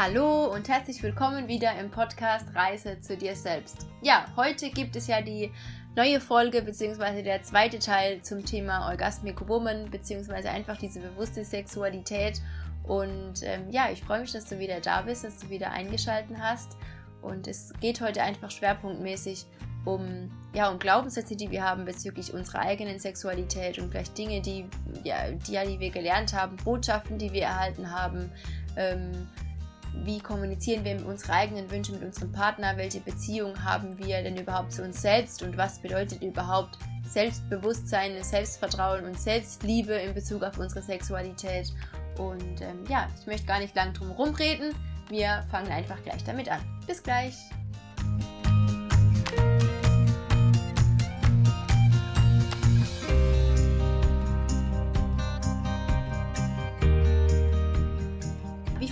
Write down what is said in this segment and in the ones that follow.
Hallo und herzlich willkommen wieder im Podcast Reise zu dir selbst. Ja, heute gibt es ja die neue Folge bzw. der zweite Teil zum Thema Orgasmic Woman bzw. einfach diese bewusste Sexualität. Und ähm, ja, ich freue mich, dass du wieder da bist, dass du wieder eingeschaltet hast. Und es geht heute einfach schwerpunktmäßig um, ja, um Glaubenssätze, die wir haben bezüglich unserer eigenen Sexualität und vielleicht Dinge, die, ja, die, die wir gelernt haben, Botschaften, die wir erhalten haben. Ähm, wie kommunizieren wir mit unseren eigenen Wünschen mit unserem Partner, welche Beziehung haben wir denn überhaupt zu uns selbst und was bedeutet überhaupt Selbstbewusstsein, Selbstvertrauen und Selbstliebe in Bezug auf unsere Sexualität. Und ähm, ja, ich möchte gar nicht lang drum rumreden. Wir fangen einfach gleich damit an. Bis gleich!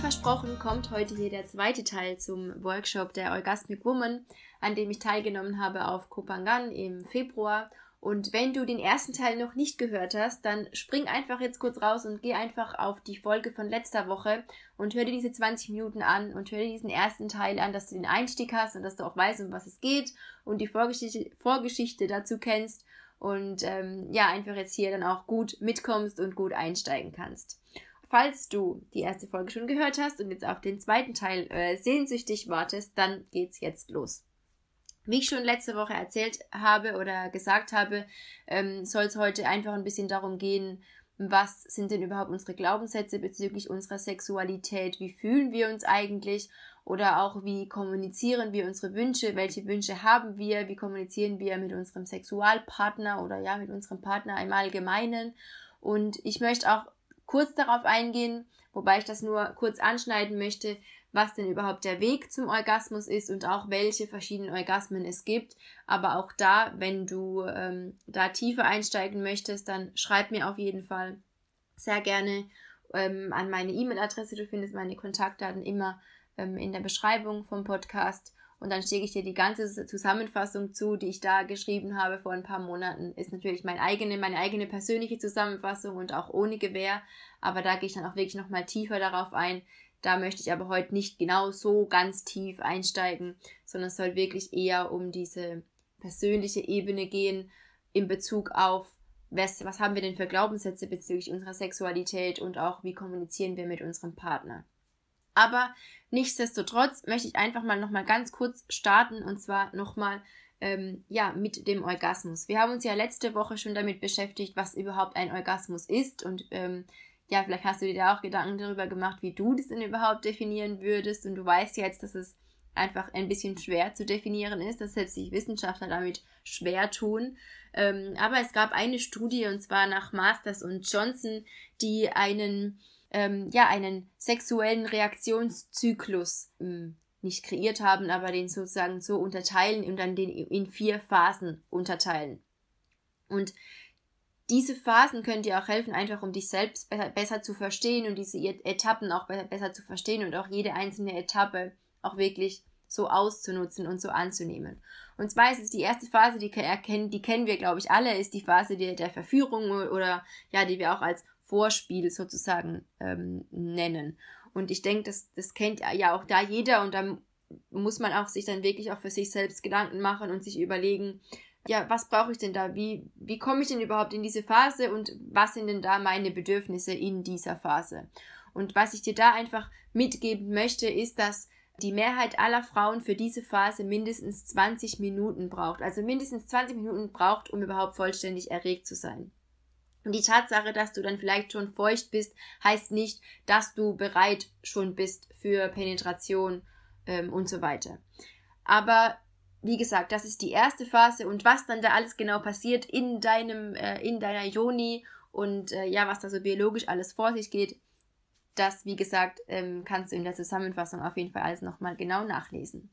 Versprochen kommt heute hier der zweite Teil zum Workshop der Orgasmic Woman, an dem ich teilgenommen habe auf Kopangan im Februar. Und wenn du den ersten Teil noch nicht gehört hast, dann spring einfach jetzt kurz raus und geh einfach auf die Folge von letzter Woche und hör dir diese 20 Minuten an und hör dir diesen ersten Teil an, dass du den Einstieg hast und dass du auch weißt, um was es geht und die Vorgeschichte, Vorgeschichte dazu kennst und ähm, ja, einfach jetzt hier dann auch gut mitkommst und gut einsteigen kannst. Falls du die erste Folge schon gehört hast und jetzt auf den zweiten Teil äh, sehnsüchtig wartest, dann geht's jetzt los. Wie ich schon letzte Woche erzählt habe oder gesagt habe, ähm, soll es heute einfach ein bisschen darum gehen, was sind denn überhaupt unsere Glaubenssätze bezüglich unserer Sexualität, wie fühlen wir uns eigentlich oder auch wie kommunizieren wir unsere Wünsche, welche Wünsche haben wir, wie kommunizieren wir mit unserem Sexualpartner oder ja mit unserem Partner im Allgemeinen. Und ich möchte auch kurz darauf eingehen, wobei ich das nur kurz anschneiden möchte, was denn überhaupt der Weg zum Orgasmus ist und auch welche verschiedenen Orgasmen es gibt. Aber auch da, wenn du ähm, da tiefer einsteigen möchtest, dann schreib mir auf jeden Fall sehr gerne ähm, an meine E-Mail-Adresse. Du findest meine Kontaktdaten immer ähm, in der Beschreibung vom Podcast. Und dann schicke ich dir die ganze Zusammenfassung zu, die ich da geschrieben habe vor ein paar Monaten. Ist natürlich meine eigene, meine eigene persönliche Zusammenfassung und auch ohne Gewähr. Aber da gehe ich dann auch wirklich nochmal tiefer darauf ein. Da möchte ich aber heute nicht genau so ganz tief einsteigen, sondern es soll wirklich eher um diese persönliche Ebene gehen in Bezug auf, was, was haben wir denn für Glaubenssätze bezüglich unserer Sexualität und auch wie kommunizieren wir mit unserem Partner. Aber nichtsdestotrotz möchte ich einfach mal nochmal ganz kurz starten und zwar nochmal ähm, ja, mit dem Orgasmus. Wir haben uns ja letzte Woche schon damit beschäftigt, was überhaupt ein Orgasmus ist und ähm, ja, vielleicht hast du dir da auch Gedanken darüber gemacht, wie du das denn überhaupt definieren würdest und du weißt jetzt, dass es einfach ein bisschen schwer zu definieren ist, dass selbst die Wissenschaftler damit schwer tun. Ähm, aber es gab eine Studie und zwar nach Masters und Johnson, die einen ähm, ja, einen sexuellen Reaktionszyklus ähm, nicht kreiert haben, aber den sozusagen so unterteilen und dann den in vier Phasen unterteilen. Und diese Phasen können dir auch helfen, einfach um dich selbst besser zu verstehen und diese Etappen auch besser zu verstehen und auch jede einzelne Etappe auch wirklich so auszunutzen und so anzunehmen. Und zwar ist es die erste Phase, die, erkennen, die kennen wir, glaube ich, alle, ist die Phase der, der Verführung oder ja, die wir auch als Vorspiel sozusagen ähm, nennen. Und ich denke, das, das kennt ja auch da jeder und dann muss man auch sich dann wirklich auch für sich selbst Gedanken machen und sich überlegen, ja, was brauche ich denn da? Wie, wie komme ich denn überhaupt in diese Phase und was sind denn da meine Bedürfnisse in dieser Phase? Und was ich dir da einfach mitgeben möchte, ist, dass die Mehrheit aller Frauen für diese Phase mindestens 20 Minuten braucht. Also mindestens 20 Minuten braucht, um überhaupt vollständig erregt zu sein. Und die Tatsache, dass du dann vielleicht schon feucht bist, heißt nicht, dass du bereit schon bist für Penetration ähm, und so weiter. Aber wie gesagt, das ist die erste Phase und was dann da alles genau passiert in deinem, äh, in deiner Joni und äh, ja, was da so biologisch alles vor sich geht, das, wie gesagt, ähm, kannst du in der Zusammenfassung auf jeden Fall alles nochmal genau nachlesen.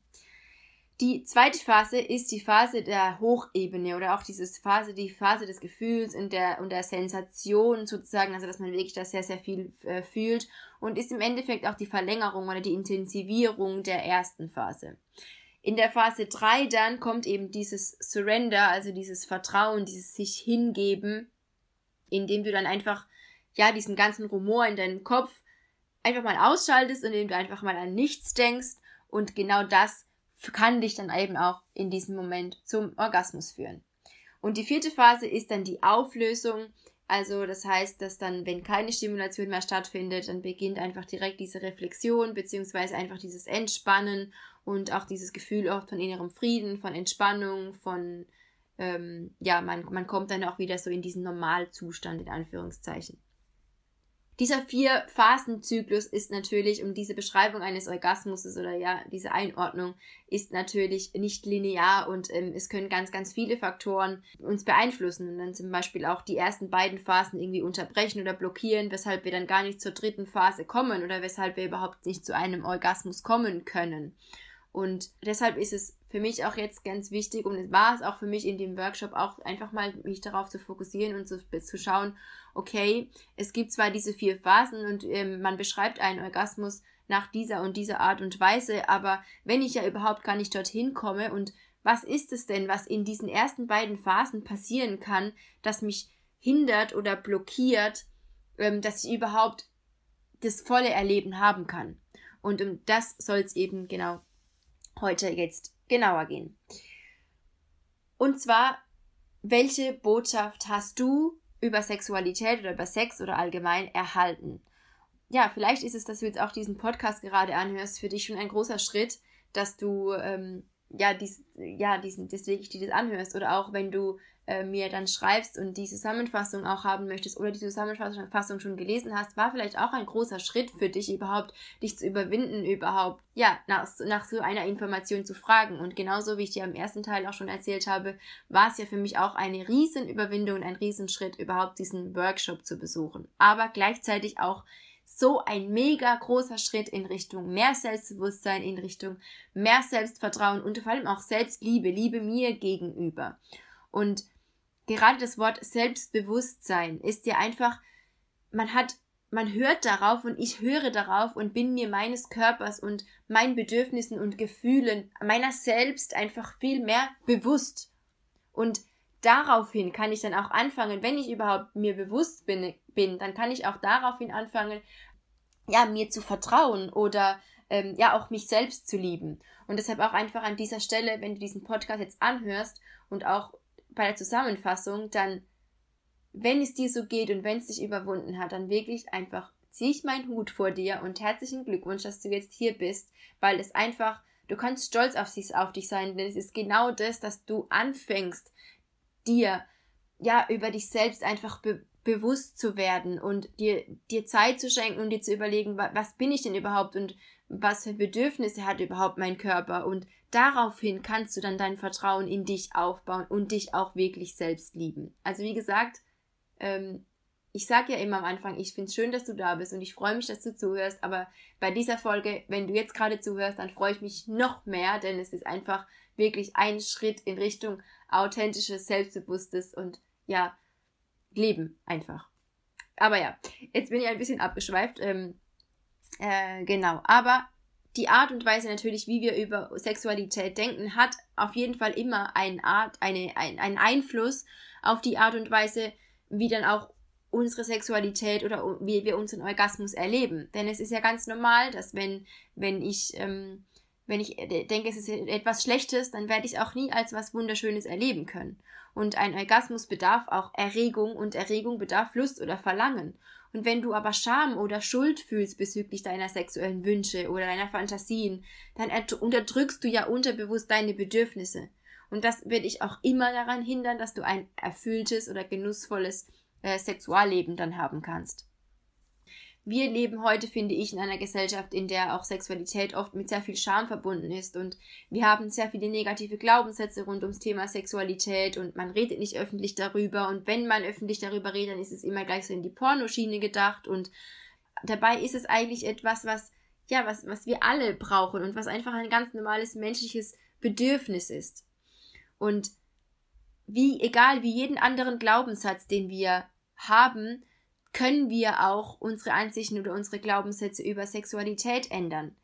Die zweite Phase ist die Phase der Hochebene oder auch diese Phase, die Phase des Gefühls und der, und der Sensation sozusagen, also dass man wirklich da sehr, sehr viel äh, fühlt und ist im Endeffekt auch die Verlängerung oder die Intensivierung der ersten Phase. In der Phase 3 dann kommt eben dieses Surrender, also dieses Vertrauen, dieses sich hingeben, indem du dann einfach, ja, diesen ganzen Rumor in deinem Kopf einfach mal ausschaltest und indem du einfach mal an nichts denkst und genau das kann dich dann eben auch in diesem Moment zum Orgasmus führen. Und die vierte Phase ist dann die Auflösung. Also das heißt, dass dann, wenn keine Stimulation mehr stattfindet, dann beginnt einfach direkt diese Reflexion beziehungsweise einfach dieses Entspannen und auch dieses Gefühl auch von innerem Frieden, von Entspannung, von ähm, ja, man, man kommt dann auch wieder so in diesen Normalzustand in Anführungszeichen. Dieser Vier-Phasen-Zyklus ist natürlich, um diese Beschreibung eines Orgasmus oder ja, diese Einordnung ist natürlich nicht linear und ähm, es können ganz, ganz viele Faktoren uns beeinflussen und dann zum Beispiel auch die ersten beiden Phasen irgendwie unterbrechen oder blockieren, weshalb wir dann gar nicht zur dritten Phase kommen oder weshalb wir überhaupt nicht zu einem Orgasmus kommen können. Und deshalb ist es für mich auch jetzt ganz wichtig und es war es auch für mich in dem Workshop auch einfach mal mich darauf zu fokussieren und zu, zu schauen, okay, es gibt zwar diese vier Phasen und ähm, man beschreibt einen Orgasmus nach dieser und dieser Art und Weise, aber wenn ich ja überhaupt gar nicht dorthin komme und was ist es denn, was in diesen ersten beiden Phasen passieren kann, das mich hindert oder blockiert, ähm, dass ich überhaupt das volle Erleben haben kann. Und um das soll es eben genau heute jetzt genauer gehen. Und zwar, welche Botschaft hast du über Sexualität oder über Sex oder allgemein erhalten? Ja, vielleicht ist es, dass du jetzt auch diesen Podcast gerade anhörst, für dich schon ein großer Schritt, dass du ähm, ja, dies, ja, diesen, deswegen ich dir das anhörst. Oder auch wenn du äh, mir dann schreibst und die Zusammenfassung auch haben möchtest oder die Zusammenfassung schon gelesen hast, war vielleicht auch ein großer Schritt für dich überhaupt, dich zu überwinden, überhaupt, ja, nach, nach so einer Information zu fragen. Und genauso wie ich dir im ersten Teil auch schon erzählt habe, war es ja für mich auch eine Riesenüberwindung und ein Riesenschritt, überhaupt diesen Workshop zu besuchen. Aber gleichzeitig auch so ein mega großer Schritt in Richtung mehr Selbstbewusstsein, in Richtung mehr Selbstvertrauen und vor allem auch Selbstliebe, Liebe mir gegenüber. Und gerade das Wort Selbstbewusstsein ist ja einfach, man hat, man hört darauf und ich höre darauf und bin mir meines Körpers und meinen Bedürfnissen und Gefühlen, meiner selbst einfach viel mehr bewusst. Und daraufhin kann ich dann auch anfangen, wenn ich überhaupt mir bewusst bin, bin dann kann ich auch daraufhin anfangen, ja, mir zu vertrauen oder ähm, ja auch mich selbst zu lieben. Und deshalb auch einfach an dieser Stelle, wenn du diesen Podcast jetzt anhörst und auch bei der Zusammenfassung, dann, wenn es dir so geht und wenn es dich überwunden hat, dann wirklich einfach ziehe ich meinen Hut vor dir und herzlichen Glückwunsch, dass du jetzt hier bist, weil es einfach, du kannst stolz auf dich, auf dich sein, denn es ist genau das, dass du anfängst, dir ja über dich selbst einfach be bewusst zu werden und dir, dir Zeit zu schenken und dir zu überlegen, was bin ich denn überhaupt und was für Bedürfnisse hat überhaupt mein Körper und daraufhin kannst du dann dein Vertrauen in dich aufbauen und dich auch wirklich selbst lieben. Also wie gesagt, ähm, ich sage ja immer am Anfang, ich finde es schön, dass du da bist und ich freue mich, dass du zuhörst, aber bei dieser Folge, wenn du jetzt gerade zuhörst, dann freue ich mich noch mehr, denn es ist einfach wirklich ein Schritt in Richtung authentisches, selbstbewusstes und ja, Leben einfach. Aber ja, jetzt bin ich ein bisschen abgeschweift. Ähm, äh, genau, aber die Art und Weise natürlich, wie wir über Sexualität denken, hat auf jeden Fall immer eine Art, eine, ein, einen Einfluss auf die Art und Weise, wie dann auch unsere Sexualität oder wie wir unseren Orgasmus erleben. Denn es ist ja ganz normal, dass wenn, wenn ich, ähm, wenn ich äh, denke, es ist etwas Schlechtes, dann werde ich es auch nie als was Wunderschönes erleben können. Und ein Orgasmus bedarf auch Erregung und Erregung bedarf Lust oder Verlangen. Und wenn du aber Scham oder Schuld fühlst bezüglich deiner sexuellen Wünsche oder deiner Fantasien, dann unterdrückst du ja unterbewusst deine Bedürfnisse. Und das wird dich auch immer daran hindern, dass du ein erfülltes oder genussvolles äh, Sexualleben dann haben kannst wir leben heute, finde ich, in einer Gesellschaft, in der auch Sexualität oft mit sehr viel Scham verbunden ist. Und wir haben sehr viele negative Glaubenssätze rund ums Thema Sexualität und man redet nicht öffentlich darüber. Und wenn man öffentlich darüber redet, dann ist es immer gleich so in die Pornoschiene gedacht. Und dabei ist es eigentlich etwas, was ja, was, was wir alle brauchen und was einfach ein ganz normales menschliches Bedürfnis ist. Und wie, egal wie jeden anderen Glaubenssatz, den wir haben, können wir auch unsere Ansichten oder unsere Glaubenssätze über Sexualität ändern.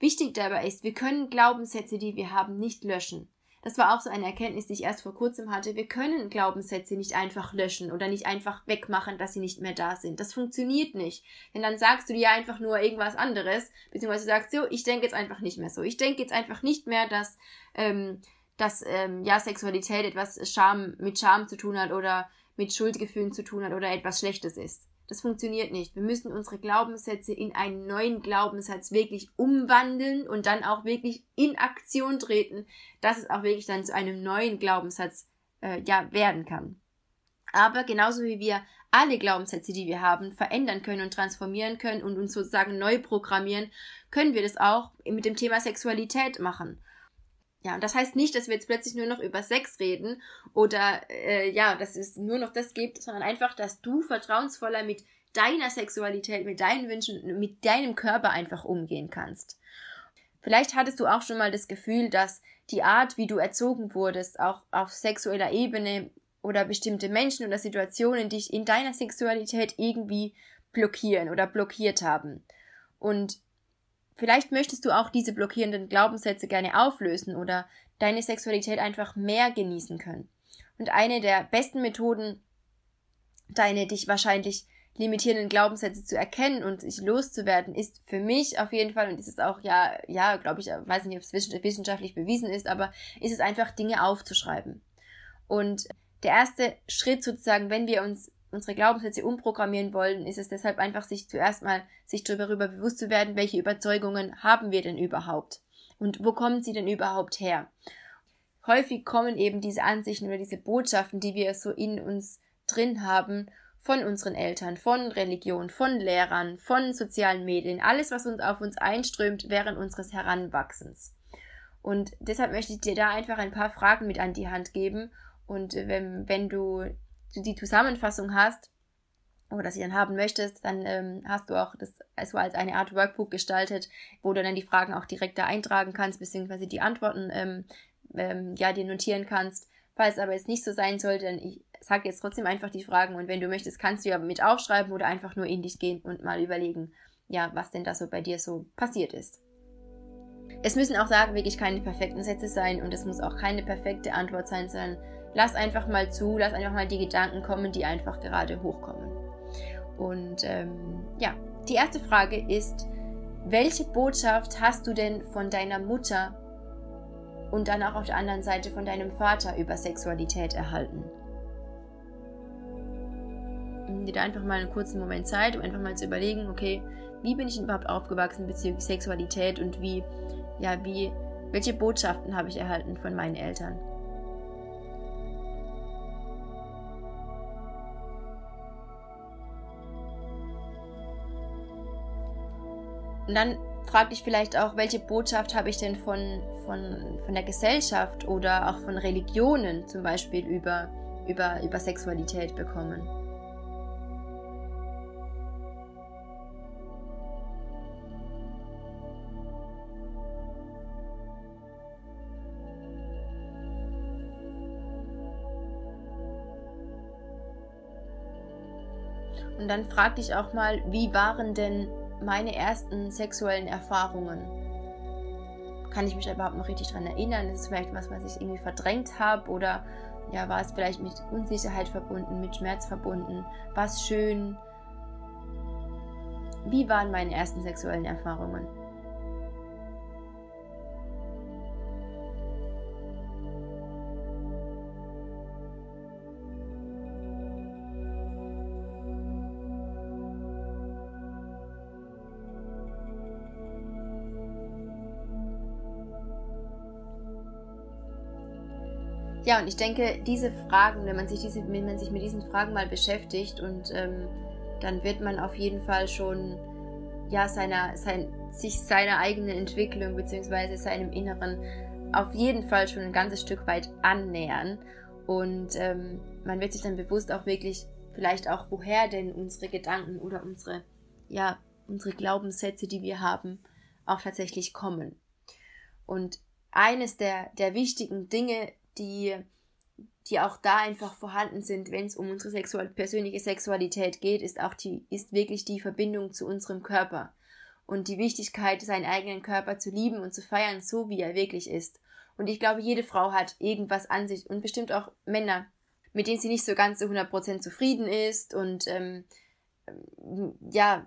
Wichtig dabei ist, wir können Glaubenssätze, die wir haben, nicht löschen. das war auch so eine Erkenntnis, die ich erst vor kurzem hatte. Wir können Glaubenssätze nicht einfach löschen oder nicht einfach wegmachen, dass sie nicht mehr da sind. Das funktioniert nicht. Denn dann sagst du dir einfach nur irgendwas anderes, beziehungsweise sagst du, ich denke jetzt einfach nicht mehr so. Ich denke jetzt einfach nicht mehr, dass, ähm, dass ähm, ja, Sexualität etwas Scham, mit Scham zu tun hat oder mit Schuldgefühlen zu tun hat oder etwas Schlechtes ist. Das funktioniert nicht. Wir müssen unsere Glaubenssätze in einen neuen Glaubenssatz wirklich umwandeln und dann auch wirklich in Aktion treten, dass es auch wirklich dann zu einem neuen Glaubenssatz äh, ja, werden kann. Aber genauso wie wir alle Glaubenssätze, die wir haben, verändern können und transformieren können und uns sozusagen neu programmieren, können wir das auch mit dem Thema Sexualität machen. Ja, und das heißt nicht, dass wir jetzt plötzlich nur noch über Sex reden oder äh, ja, dass es nur noch das gibt, sondern einfach, dass du vertrauensvoller mit deiner Sexualität, mit deinen Wünschen, mit deinem Körper einfach umgehen kannst. Vielleicht hattest du auch schon mal das Gefühl, dass die Art, wie du erzogen wurdest, auch auf sexueller Ebene oder bestimmte Menschen oder Situationen dich in deiner Sexualität irgendwie blockieren oder blockiert haben. Und Vielleicht möchtest du auch diese blockierenden Glaubenssätze gerne auflösen oder deine Sexualität einfach mehr genießen können. Und eine der besten Methoden, deine dich wahrscheinlich limitierenden Glaubenssätze zu erkennen und sich loszuwerden, ist für mich auf jeden Fall, und ist es auch, ja, ja, glaube ich, weiß nicht, ob es wissenschaftlich bewiesen ist, aber ist es einfach, Dinge aufzuschreiben. Und der erste Schritt sozusagen, wenn wir uns unsere Glaubenssätze umprogrammieren wollen, ist es deshalb einfach, sich zuerst mal sich darüber bewusst zu werden, welche Überzeugungen haben wir denn überhaupt und wo kommen sie denn überhaupt her. Häufig kommen eben diese Ansichten oder diese Botschaften, die wir so in uns drin haben, von unseren Eltern, von Religion, von Lehrern, von sozialen Medien, alles, was uns auf uns einströmt während unseres Heranwachsens. Und deshalb möchte ich dir da einfach ein paar Fragen mit an die Hand geben. Und wenn, wenn du die Zusammenfassung hast oder sie dann haben möchtest, dann ähm, hast du auch das so als eine Art Workbook gestaltet, wo du dann die Fragen auch direkt da eintragen kannst, beziehungsweise die Antworten ähm, ähm, ja dir notieren kannst. Falls aber jetzt nicht so sein sollte, dann ich sage jetzt trotzdem einfach die Fragen und wenn du möchtest, kannst du ja mit aufschreiben oder einfach nur in dich gehen und mal überlegen, ja, was denn da so bei dir so passiert ist. Es müssen auch sagen, wirklich keine perfekten Sätze sein und es muss auch keine perfekte Antwort sein, sondern lass einfach mal zu, lass einfach mal die Gedanken kommen, die einfach gerade hochkommen. Und ähm, ja, die erste Frage ist, welche Botschaft hast du denn von deiner Mutter und dann auch auf der anderen Seite von deinem Vater über Sexualität erhalten? Nimm dir da einfach mal einen kurzen Moment Zeit, um einfach mal zu überlegen, okay, wie bin ich überhaupt aufgewachsen bezüglich Sexualität und wie, ja, wie, welche Botschaften habe ich erhalten von meinen Eltern? Und dann frag dich vielleicht auch, welche Botschaft habe ich denn von, von, von der Gesellschaft oder auch von Religionen zum Beispiel über, über, über Sexualität bekommen. Und dann frag dich auch mal, wie waren denn meine ersten sexuellen Erfahrungen. Kann ich mich überhaupt noch richtig daran erinnern? Ist es vielleicht was, was ich irgendwie verdrängt habe? Oder ja, war es vielleicht mit Unsicherheit verbunden, mit Schmerz verbunden? War es schön? Wie waren meine ersten sexuellen Erfahrungen? Ja, und ich denke, diese Fragen, wenn man sich, diese, wenn man sich mit diesen Fragen mal beschäftigt und ähm, dann wird man auf jeden Fall schon ja, seiner, sein, sich seiner eigenen Entwicklung bzw. seinem Inneren auf jeden Fall schon ein ganzes Stück weit annähern. Und ähm, man wird sich dann bewusst auch wirklich vielleicht auch, woher denn unsere Gedanken oder unsere, ja, unsere Glaubenssätze, die wir haben, auch tatsächlich kommen. Und eines der, der wichtigen Dinge die, die auch da einfach vorhanden sind, wenn es um unsere sexual persönliche Sexualität geht, ist auch die, ist wirklich die Verbindung zu unserem Körper und die Wichtigkeit, seinen eigenen Körper zu lieben und zu feiern, so wie er wirklich ist. Und ich glaube, jede Frau hat irgendwas an sich und bestimmt auch Männer, mit denen sie nicht so ganz zu 100% zufrieden ist und ähm, ja,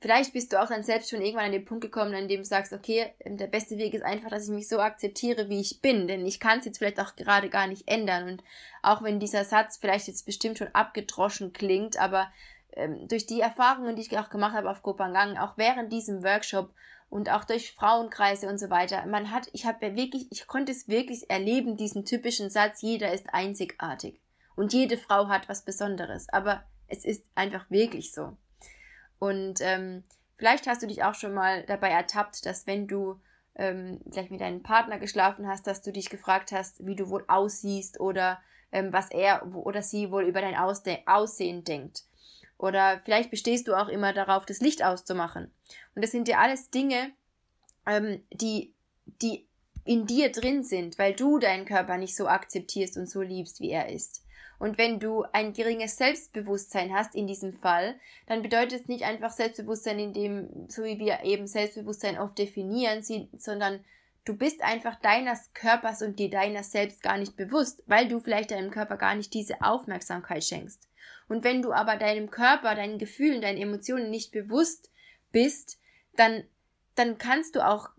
vielleicht bist du auch dann selbst schon irgendwann an den Punkt gekommen, an dem du sagst, okay, ähm, der beste Weg ist einfach, dass ich mich so akzeptiere, wie ich bin, denn ich kann es jetzt vielleicht auch gerade gar nicht ändern. Und auch wenn dieser Satz vielleicht jetzt bestimmt schon abgedroschen klingt, aber ähm, durch die Erfahrungen, die ich auch gemacht habe auf Kopangang, auch während diesem Workshop und auch durch Frauenkreise und so weiter, man hat, ich habe wirklich, ich konnte es wirklich erleben, diesen typischen Satz, jeder ist einzigartig und jede Frau hat was Besonderes, aber es ist einfach wirklich so. Und ähm, vielleicht hast du dich auch schon mal dabei ertappt, dass wenn du ähm, vielleicht mit deinem Partner geschlafen hast, dass du dich gefragt hast, wie du wohl aussiehst oder ähm, was er oder sie wohl über dein Ausde Aussehen denkt. Oder vielleicht bestehst du auch immer darauf, das Licht auszumachen. Und das sind ja alles Dinge, ähm, die, die in dir drin sind, weil du deinen Körper nicht so akzeptierst und so liebst, wie er ist. Und wenn du ein geringes Selbstbewusstsein hast in diesem Fall, dann bedeutet es nicht einfach Selbstbewusstsein in dem, so wie wir eben Selbstbewusstsein oft definieren, sondern du bist einfach deines Körpers und dir deiner selbst gar nicht bewusst, weil du vielleicht deinem Körper gar nicht diese Aufmerksamkeit schenkst. Und wenn du aber deinem Körper, deinen Gefühlen, deinen Emotionen nicht bewusst bist, dann, dann kannst du auch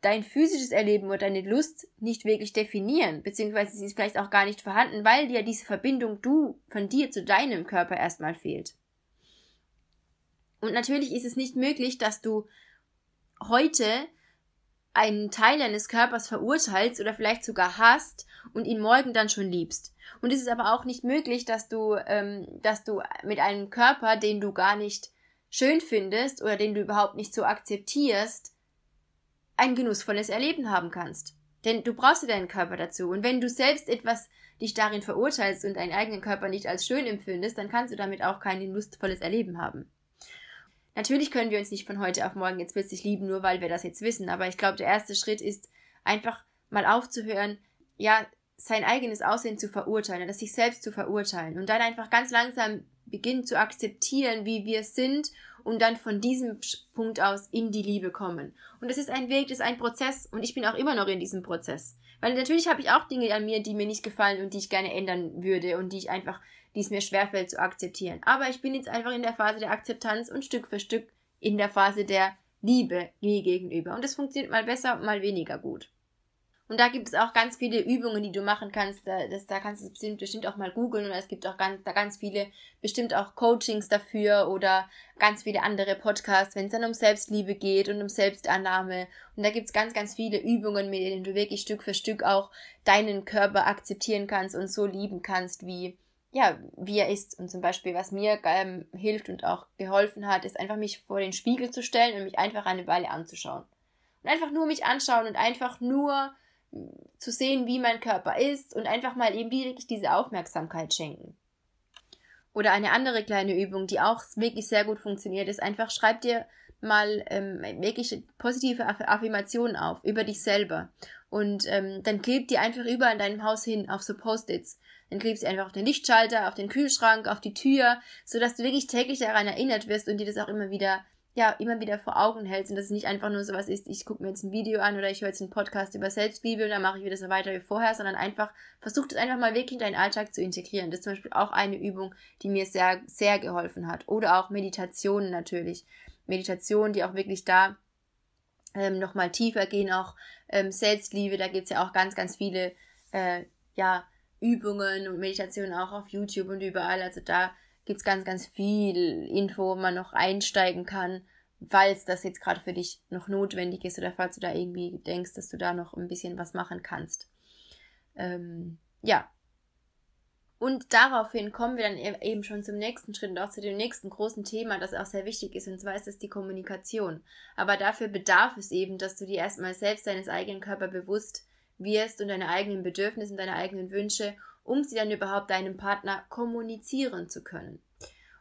dein physisches Erleben oder deine Lust nicht wirklich definieren, beziehungsweise sie ist vielleicht auch gar nicht vorhanden, weil dir diese Verbindung du von dir zu deinem Körper erstmal fehlt. Und natürlich ist es nicht möglich, dass du heute einen Teil deines Körpers verurteilst oder vielleicht sogar hast und ihn morgen dann schon liebst. Und es ist aber auch nicht möglich, dass du, ähm, dass du mit einem Körper, den du gar nicht schön findest oder den du überhaupt nicht so akzeptierst, ein genussvolles Erleben haben kannst. Denn du brauchst ja deinen Körper dazu. Und wenn du selbst etwas dich darin verurteilst und deinen eigenen Körper nicht als schön empfindest, dann kannst du damit auch kein lustvolles Erleben haben. Natürlich können wir uns nicht von heute auf morgen jetzt plötzlich lieben, nur weil wir das jetzt wissen. Aber ich glaube, der erste Schritt ist einfach mal aufzuhören, ja, sein eigenes Aussehen zu verurteilen, das sich selbst zu verurteilen und dann einfach ganz langsam beginnen zu akzeptieren, wie wir sind und dann von diesem Punkt aus in die Liebe kommen. Und das ist ein Weg, das ist ein Prozess und ich bin auch immer noch in diesem Prozess. Weil natürlich habe ich auch Dinge an mir, die mir nicht gefallen und die ich gerne ändern würde und die ich einfach, die es mir schwerfällt zu akzeptieren. Aber ich bin jetzt einfach in der Phase der Akzeptanz und Stück für Stück in der Phase der Liebe mir gegenüber. Und das funktioniert mal besser mal weniger gut. Und da gibt es auch ganz viele Übungen, die du machen kannst. Da, das, da kannst du bestimmt, bestimmt auch mal googeln und es gibt auch ganz, da ganz viele, bestimmt auch Coachings dafür oder ganz viele andere Podcasts, wenn es dann um Selbstliebe geht und um Selbstannahme. Und da gibt es ganz, ganz viele Übungen, mit denen du wirklich Stück für Stück auch deinen Körper akzeptieren kannst und so lieben kannst, wie, ja, wie er ist. Und zum Beispiel, was mir ähm, hilft und auch geholfen hat, ist einfach mich vor den Spiegel zu stellen und mich einfach eine Weile anzuschauen. Und einfach nur mich anschauen und einfach nur zu sehen, wie mein Körper ist und einfach mal eben wirklich diese Aufmerksamkeit schenken. Oder eine andere kleine Übung, die auch wirklich sehr gut funktioniert, ist einfach schreib dir mal ähm, wirklich positive Affirmationen auf über dich selber. Und ähm, dann kleb die einfach überall in deinem Haus hin auf so Post-its. Dann klebst du einfach auf den Lichtschalter, auf den Kühlschrank, auf die Tür, sodass du wirklich täglich daran erinnert wirst und dir das auch immer wieder ja, immer wieder vor Augen hältst und dass es nicht einfach nur sowas ist, ich gucke mir jetzt ein Video an oder ich höre jetzt einen Podcast über Selbstliebe und dann mache ich wieder so weiter wie vorher, sondern einfach, versuch das einfach mal wirklich in deinen Alltag zu integrieren. Das ist zum Beispiel auch eine Übung, die mir sehr, sehr geholfen hat. Oder auch Meditationen natürlich. Meditationen, die auch wirklich da ähm, nochmal tiefer gehen, auch ähm, Selbstliebe, da gibt es ja auch ganz, ganz viele, äh, ja, Übungen und Meditationen auch auf YouTube und überall. Also da gibt es ganz, ganz viel Info, wo man noch einsteigen kann, falls das jetzt gerade für dich noch notwendig ist oder falls du da irgendwie denkst, dass du da noch ein bisschen was machen kannst. Ähm, ja. Und daraufhin kommen wir dann e-, eben schon zum nächsten Schritt und auch zu dem nächsten großen Thema, das auch sehr wichtig ist, und zwar ist es die Kommunikation. Aber dafür bedarf es eben, dass du dir erstmal selbst deines eigenen Körpers bewusst wirst und deine eigenen Bedürfnisse und deine eigenen Wünsche um sie dann überhaupt deinem Partner kommunizieren zu können.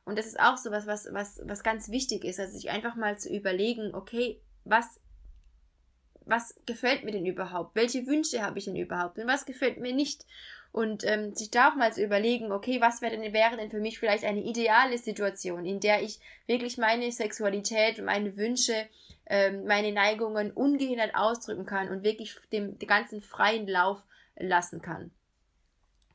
Und das ist auch so was, was, was, was ganz wichtig ist, also sich einfach mal zu überlegen, okay, was, was gefällt mir denn überhaupt? Welche Wünsche habe ich denn überhaupt? Und was gefällt mir nicht? und ähm, sich da auch mal zu überlegen, okay, was wäre denn, wäre denn für mich vielleicht eine ideale Situation, in der ich wirklich meine Sexualität meine Wünsche, ähm, meine Neigungen ungehindert ausdrücken kann und wirklich dem, dem ganzen freien Lauf lassen kann.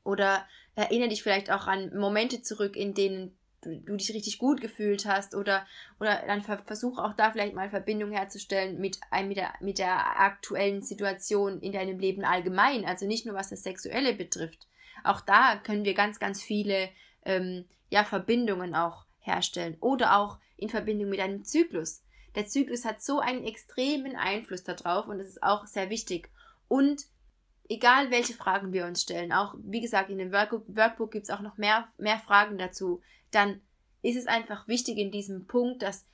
Oder erinnere dich vielleicht auch an Momente zurück, in denen du, dich richtig gut gefühlt hast oder, oder dann versuch auch da vielleicht mal Verbindung herzustellen mit, mit, der, mit der aktuellen Situation in deinem Leben allgemein, also nicht nur was das Sexuelle betrifft. Auch da können wir ganz, ganz viele ähm, ja, Verbindungen auch herstellen oder auch in Verbindung mit einem Zyklus. Der Zyklus hat so einen extremen Einfluss darauf und das ist auch sehr wichtig. Und egal welche Fragen wir uns stellen, auch wie gesagt, in dem Workbook, Workbook gibt es auch noch mehr, mehr Fragen dazu, dann ist es einfach wichtig in diesem Punkt, dass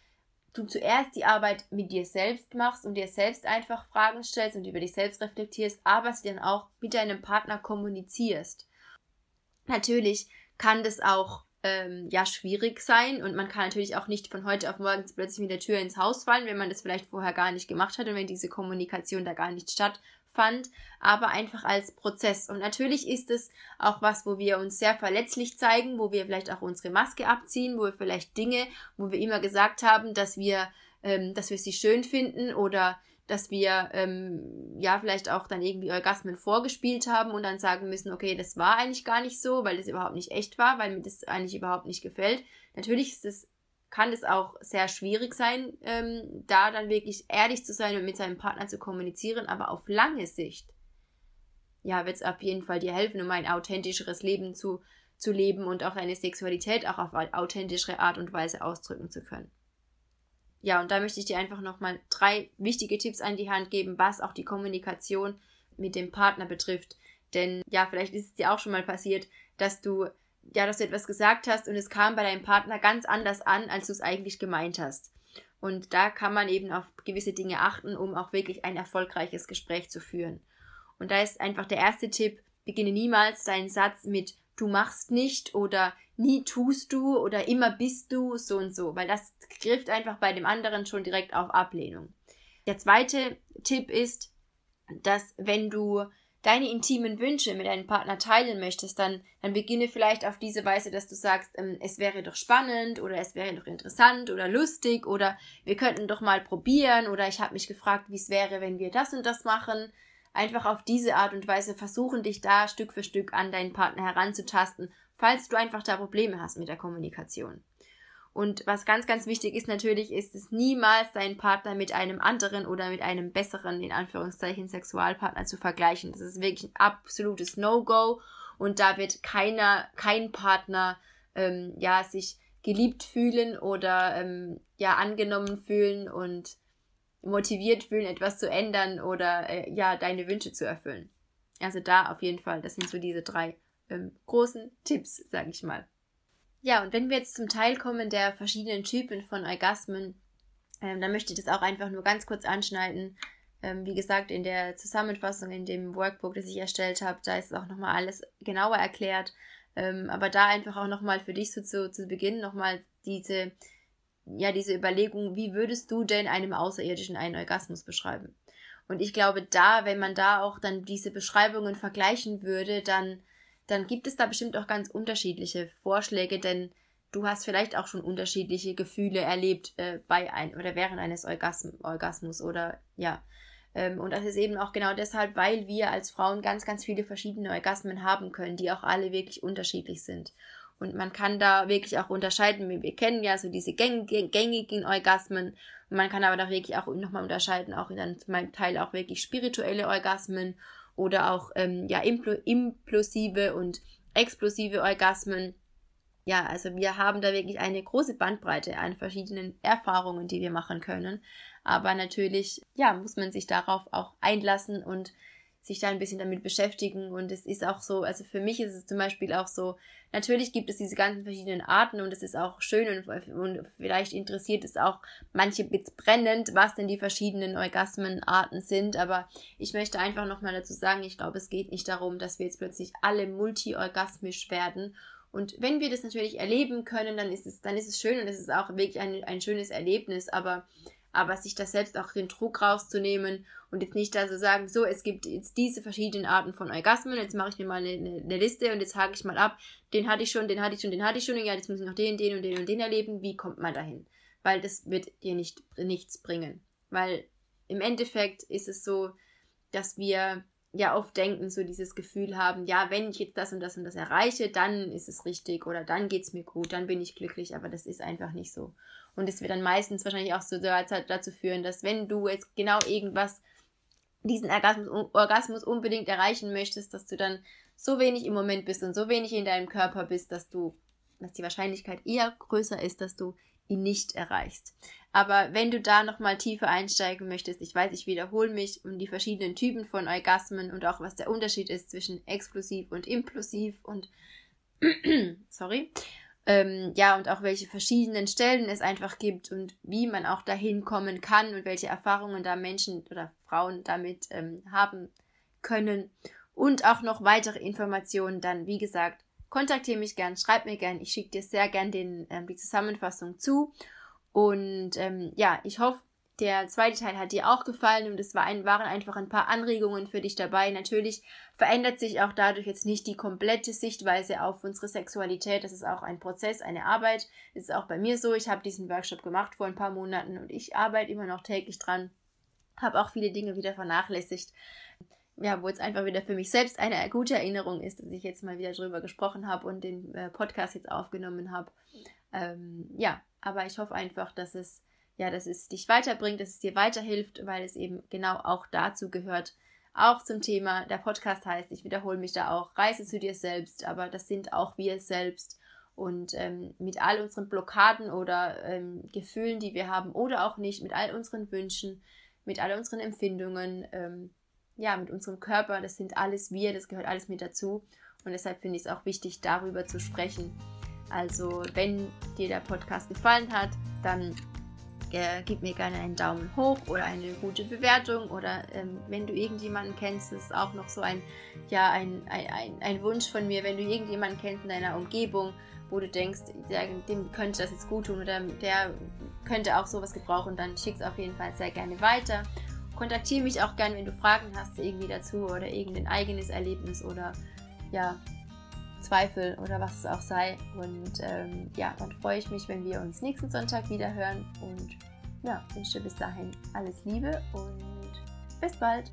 du zuerst die Arbeit mit dir selbst machst und dir selbst einfach Fragen stellst und über dich selbst reflektierst, aber sie dann auch mit deinem Partner kommunizierst. Natürlich kann das auch ähm, ja schwierig sein und man kann natürlich auch nicht von heute auf morgen plötzlich mit der Tür ins Haus fallen, wenn man das vielleicht vorher gar nicht gemacht hat und wenn diese Kommunikation da gar nicht stattfand, aber einfach als Prozess. Und natürlich ist es auch was, wo wir uns sehr verletzlich zeigen, wo wir vielleicht auch unsere Maske abziehen, wo wir vielleicht Dinge, wo wir immer gesagt haben, dass wir, ähm, dass wir sie schön finden oder dass wir ähm, ja vielleicht auch dann irgendwie Orgasmen vorgespielt haben und dann sagen müssen, okay, das war eigentlich gar nicht so, weil das überhaupt nicht echt war, weil mir das eigentlich überhaupt nicht gefällt. Natürlich ist es, kann es auch sehr schwierig sein, ähm, da dann wirklich ehrlich zu sein und mit seinem Partner zu kommunizieren, aber auf lange Sicht, ja, wird es auf jeden Fall dir helfen, um ein authentischeres Leben zu, zu leben und auch deine Sexualität auch auf authentischere Art und Weise ausdrücken zu können. Ja, und da möchte ich dir einfach nochmal drei wichtige Tipps an die Hand geben, was auch die Kommunikation mit dem Partner betrifft. Denn ja, vielleicht ist es dir auch schon mal passiert, dass du ja, dass du etwas gesagt hast und es kam bei deinem Partner ganz anders an, als du es eigentlich gemeint hast. Und da kann man eben auf gewisse Dinge achten, um auch wirklich ein erfolgreiches Gespräch zu führen. Und da ist einfach der erste Tipp, beginne niemals deinen Satz mit du machst nicht oder nie tust du oder immer bist du so und so, weil das trifft einfach bei dem anderen schon direkt auf Ablehnung. Der zweite Tipp ist, dass wenn du deine intimen Wünsche mit deinem Partner teilen möchtest, dann, dann beginne vielleicht auf diese Weise, dass du sagst, ähm, es wäre doch spannend oder es wäre doch interessant oder lustig oder wir könnten doch mal probieren oder ich habe mich gefragt, wie es wäre, wenn wir das und das machen einfach auf diese Art und Weise versuchen, dich da Stück für Stück an deinen Partner heranzutasten, falls du einfach da Probleme hast mit der Kommunikation. Und was ganz, ganz wichtig ist natürlich, ist es niemals deinen Partner mit einem anderen oder mit einem besseren, in Anführungszeichen, Sexualpartner zu vergleichen. Das ist wirklich ein absolutes No-Go und da wird keiner, kein Partner, ähm, ja, sich geliebt fühlen oder, ähm, ja, angenommen fühlen und motiviert fühlen, etwas zu ändern oder äh, ja, deine Wünsche zu erfüllen. Also da auf jeden Fall, das sind so diese drei ähm, großen Tipps, sag ich mal. Ja, und wenn wir jetzt zum Teil kommen der verschiedenen Typen von Orgasmen, ähm, dann möchte ich das auch einfach nur ganz kurz anschneiden. Ähm, wie gesagt, in der Zusammenfassung, in dem Workbook, das ich erstellt habe, da ist auch nochmal alles genauer erklärt. Ähm, aber da einfach auch nochmal für dich so zu, zu Beginn nochmal diese ja, diese Überlegung, wie würdest du denn einem Außerirdischen einen Orgasmus beschreiben? Und ich glaube, da, wenn man da auch dann diese Beschreibungen vergleichen würde, dann, dann gibt es da bestimmt auch ganz unterschiedliche Vorschläge, denn du hast vielleicht auch schon unterschiedliche Gefühle erlebt äh, bei ein oder während eines Orgasm Orgasmus oder ja. Ähm, und das ist eben auch genau deshalb, weil wir als Frauen ganz, ganz viele verschiedene Orgasmen haben können, die auch alle wirklich unterschiedlich sind. Und man kann da wirklich auch unterscheiden. Wir kennen ja so diese gängigen Orgasmen. Und man kann aber da wirklich auch nochmal unterscheiden, auch in meinem Teil auch wirklich spirituelle Orgasmen oder auch ähm, ja, implosive und explosive Orgasmen. Ja, also wir haben da wirklich eine große Bandbreite an verschiedenen Erfahrungen, die wir machen können. Aber natürlich, ja, muss man sich darauf auch einlassen und sich da ein bisschen damit beschäftigen. Und es ist auch so, also für mich ist es zum Beispiel auch so, natürlich gibt es diese ganzen verschiedenen Arten und es ist auch schön und, und vielleicht interessiert es auch manche jetzt brennend, was denn die verschiedenen Orgasmenarten sind. Aber ich möchte einfach nochmal dazu sagen, ich glaube, es geht nicht darum, dass wir jetzt plötzlich alle multiorgasmisch werden. Und wenn wir das natürlich erleben können, dann ist es, dann ist es schön und es ist auch wirklich ein, ein schönes Erlebnis. Aber aber sich da selbst auch den Druck rauszunehmen und jetzt nicht da so sagen, so, es gibt jetzt diese verschiedenen Arten von Orgasmen, jetzt mache ich mir mal eine, eine, eine Liste und jetzt hake ich mal ab, den hatte ich schon, den hatte ich schon, den hatte ich schon, ja, jetzt muss ich noch den, den und den und den erleben, wie kommt man dahin? Weil das wird dir nicht, nichts bringen. Weil im Endeffekt ist es so, dass wir ja oft denken, so dieses Gefühl haben, ja, wenn ich jetzt das und das und das erreiche, dann ist es richtig oder dann geht es mir gut, dann bin ich glücklich, aber das ist einfach nicht so. Und es wird dann meistens wahrscheinlich auch so dazu führen, dass wenn du jetzt genau irgendwas, diesen Orgasmus, Orgasmus unbedingt erreichen möchtest, dass du dann so wenig im Moment bist und so wenig in deinem Körper bist, dass du, dass die Wahrscheinlichkeit eher größer ist, dass du ihn nicht erreichst. Aber wenn du da nochmal tiefer einsteigen möchtest, ich weiß, ich wiederhole mich um die verschiedenen Typen von Orgasmen und auch was der Unterschied ist zwischen explosiv und implosiv und sorry. Ähm, ja, und auch welche verschiedenen Stellen es einfach gibt und wie man auch dahin kommen kann und welche Erfahrungen da Menschen oder Frauen damit ähm, haben können. Und auch noch weitere Informationen dann, wie gesagt, kontaktiere mich gern, schreib mir gern. Ich schicke dir sehr gern den, ähm, die Zusammenfassung zu. Und ähm, ja, ich hoffe, der zweite Teil hat dir auch gefallen und es war ein, waren einfach ein paar Anregungen für dich dabei. Natürlich verändert sich auch dadurch jetzt nicht die komplette Sichtweise auf unsere Sexualität. Das ist auch ein Prozess, eine Arbeit. Das ist auch bei mir so. Ich habe diesen Workshop gemacht vor ein paar Monaten und ich arbeite immer noch täglich dran. Habe auch viele Dinge wieder vernachlässigt ja, wo es einfach wieder für mich selbst eine gute Erinnerung ist, dass ich jetzt mal wieder drüber gesprochen habe und den äh, Podcast jetzt aufgenommen habe. Ähm, ja, aber ich hoffe einfach, dass es, ja, dass es dich weiterbringt, dass es dir weiterhilft, weil es eben genau auch dazu gehört. Auch zum Thema, der Podcast heißt, ich wiederhole mich da auch, reise zu dir selbst, aber das sind auch wir selbst. Und ähm, mit all unseren Blockaden oder ähm, Gefühlen, die wir haben oder auch nicht, mit all unseren Wünschen, mit all unseren Empfindungen, ähm, ja, mit unserem Körper, das sind alles wir, das gehört alles mit dazu. Und deshalb finde ich es auch wichtig, darüber zu sprechen. Also, wenn dir der Podcast gefallen hat, dann äh, gib mir gerne einen Daumen hoch oder eine gute Bewertung. Oder ähm, wenn du irgendjemanden kennst, das ist auch noch so ein, ja, ein, ein, ein Wunsch von mir, wenn du irgendjemanden kennst in deiner Umgebung, wo du denkst, der, dem könnte das jetzt gut tun oder der könnte auch sowas gebrauchen, dann schick es auf jeden Fall sehr gerne weiter. Kontaktiere mich auch gerne, wenn du Fragen hast irgendwie dazu oder irgendein eigenes Erlebnis oder ja, Zweifel oder was es auch sei. Und ähm, ja, dann freue ich mich, wenn wir uns nächsten Sonntag wieder hören und ja, wünsche bis dahin alles Liebe und bis bald.